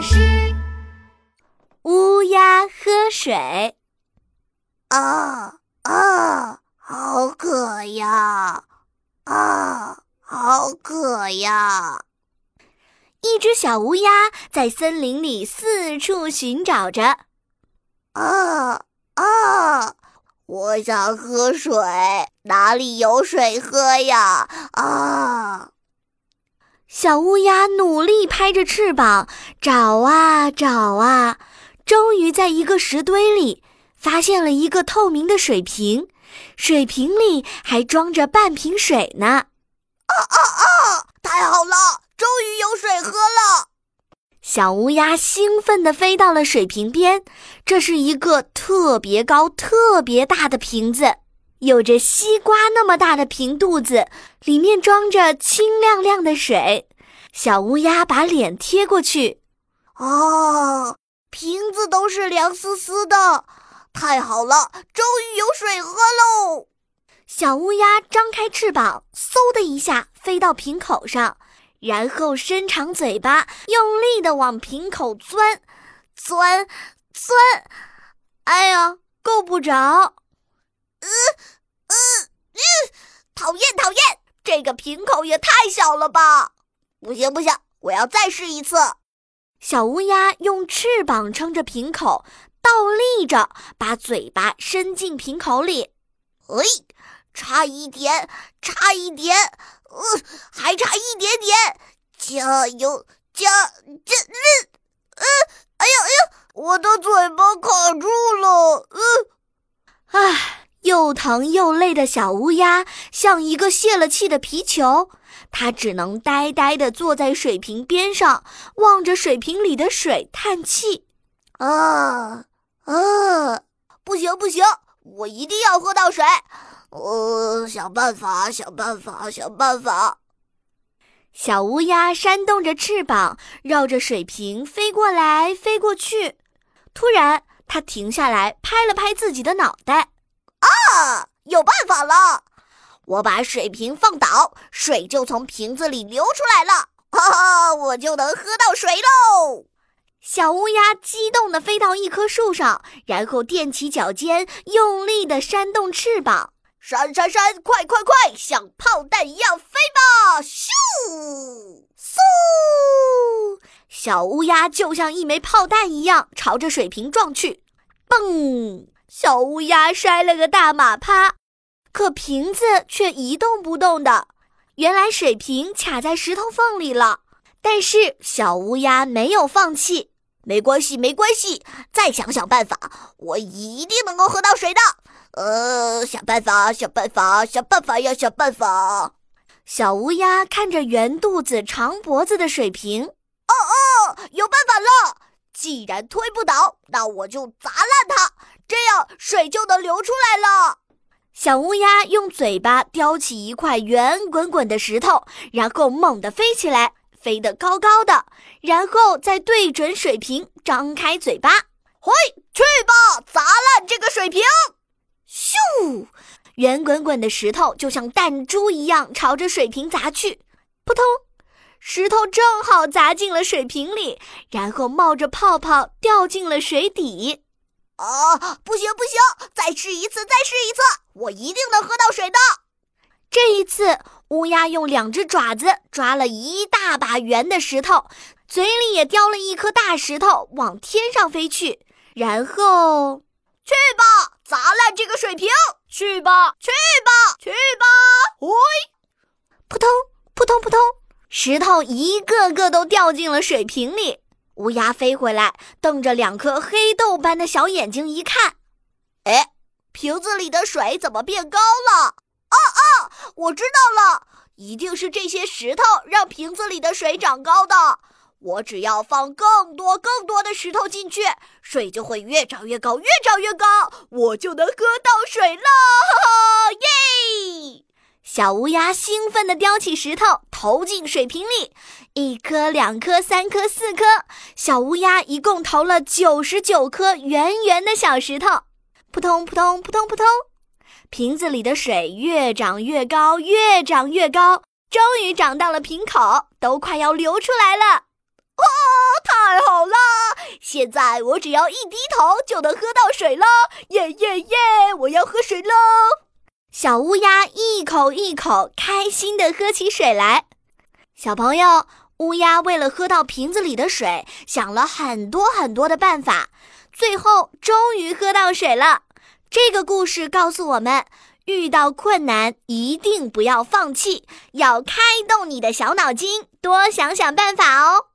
巴士。乌鸦喝水。啊啊，好渴呀！啊，好渴呀！一只小乌鸦在森林里四处寻找着。啊啊！我想喝水，哪里有水喝呀？啊！小乌鸦努力拍着翅膀找啊找啊，终于在一个石堆里发现了一个透明的水瓶，水瓶里还装着半瓶水呢。啊啊啊！太好了，终于有水喝了！小乌鸦兴奋地飞到了水瓶边，这是一个特别高、特别大的瓶子，有着西瓜那么大的瓶肚子，里面装着清亮亮的水。小乌鸦把脸贴过去，哦，瓶子都是凉丝丝的，太好了，终于有水喝喽！小乌鸦张开翅膀，嗖的一下飞到瓶口上。然后伸长嘴巴，用力的往瓶口钻，钻，钻，哎呀，够不着！呃，呃，呃，讨厌，讨厌，这个瓶口也太小了吧！不行，不行，我要再试一次。小乌鸦用翅膀撑着瓶口，倒立着，把嘴巴伸进瓶口里。哎，差一点，差一点。呃，还差一点点，加油，加加嗯，哎呀哎呀，我的嘴巴卡住了，呃，唉，又疼又累的小乌鸦像一个泄了气的皮球，它只能呆呆地坐在水瓶边上，望着水瓶里的水叹气。啊啊，不行不行，我一定要喝到水。呃，想办法，想办法，想办法！小乌鸦扇动着翅膀，绕着水瓶飞过来，飞过去。突然，它停下来，拍了拍自己的脑袋。啊，有办法了！我把水瓶放倒，水就从瓶子里流出来了。哈哈，我就能喝到水喽！小乌鸦激动地飞到一棵树上，然后踮起脚尖，用力地扇动翅膀。扇扇扇，快快快，像炮弹一样飞吧！咻，嗖，小乌鸦就像一枚炮弹一样朝着水瓶撞去，嘣！小乌鸦摔了个大马趴，可瓶子却一动不动的。原来水瓶卡在石头缝里了。但是小乌鸦没有放弃，没关系，没关系，再想想办法，我一定能够喝到水的。呃，想办法，想办法，想办法要想办法。小乌鸦看着圆肚子、长脖子的水瓶，哦哦，有办法了！既然推不倒，那我就砸烂它，这样水就能流出来了。小乌鸦用嘴巴叼起一块圆滚滚的石头，然后猛地飞起来，飞得高高的，然后再对准水瓶，张开嘴巴，嘿，去吧，砸烂这个水瓶！咻！圆滚滚的石头就像弹珠一样朝着水瓶砸去，扑通！石头正好砸进了水瓶里，然后冒着泡泡掉进了水底。啊，不行不行！再试一次，再试一次！我一定能喝到水的。这一次，乌鸦用两只爪子抓了一大把圆的石头，嘴里也叼了一颗大石头，往天上飞去，然后。去吧，砸烂这个水瓶！去吧，去吧，去吧！喂，扑通，扑通，扑通，石头一个个都掉进了水瓶里。乌鸦飞回来，瞪着两颗黑豆般的小眼睛一看，哎，瓶子里的水怎么变高了？啊啊，我知道了，一定是这些石头让瓶子里的水长高的。我只要放更多更多的石头进去，水就会越长越高，越长越高，我就能喝到水了！耶！小乌鸦兴奋地叼起石头投进水瓶里，一颗、两颗、三颗、四颗，小乌鸦一共投了九十九颗圆圆的小石头。扑通扑通扑通扑通，瓶子里的水越长越高，越长越高，终于涨到了瓶口，都快要流出来了。哦太好了！现在我只要一低头就能喝到水了，耶耶耶！我要喝水喽！小乌鸦一口一口开心地喝起水来。小朋友，乌鸦为了喝到瓶子里的水，想了很多很多的办法，最后终于喝到水了。这个故事告诉我们，遇到困难一定不要放弃，要开动你的小脑筋，多想想办法哦。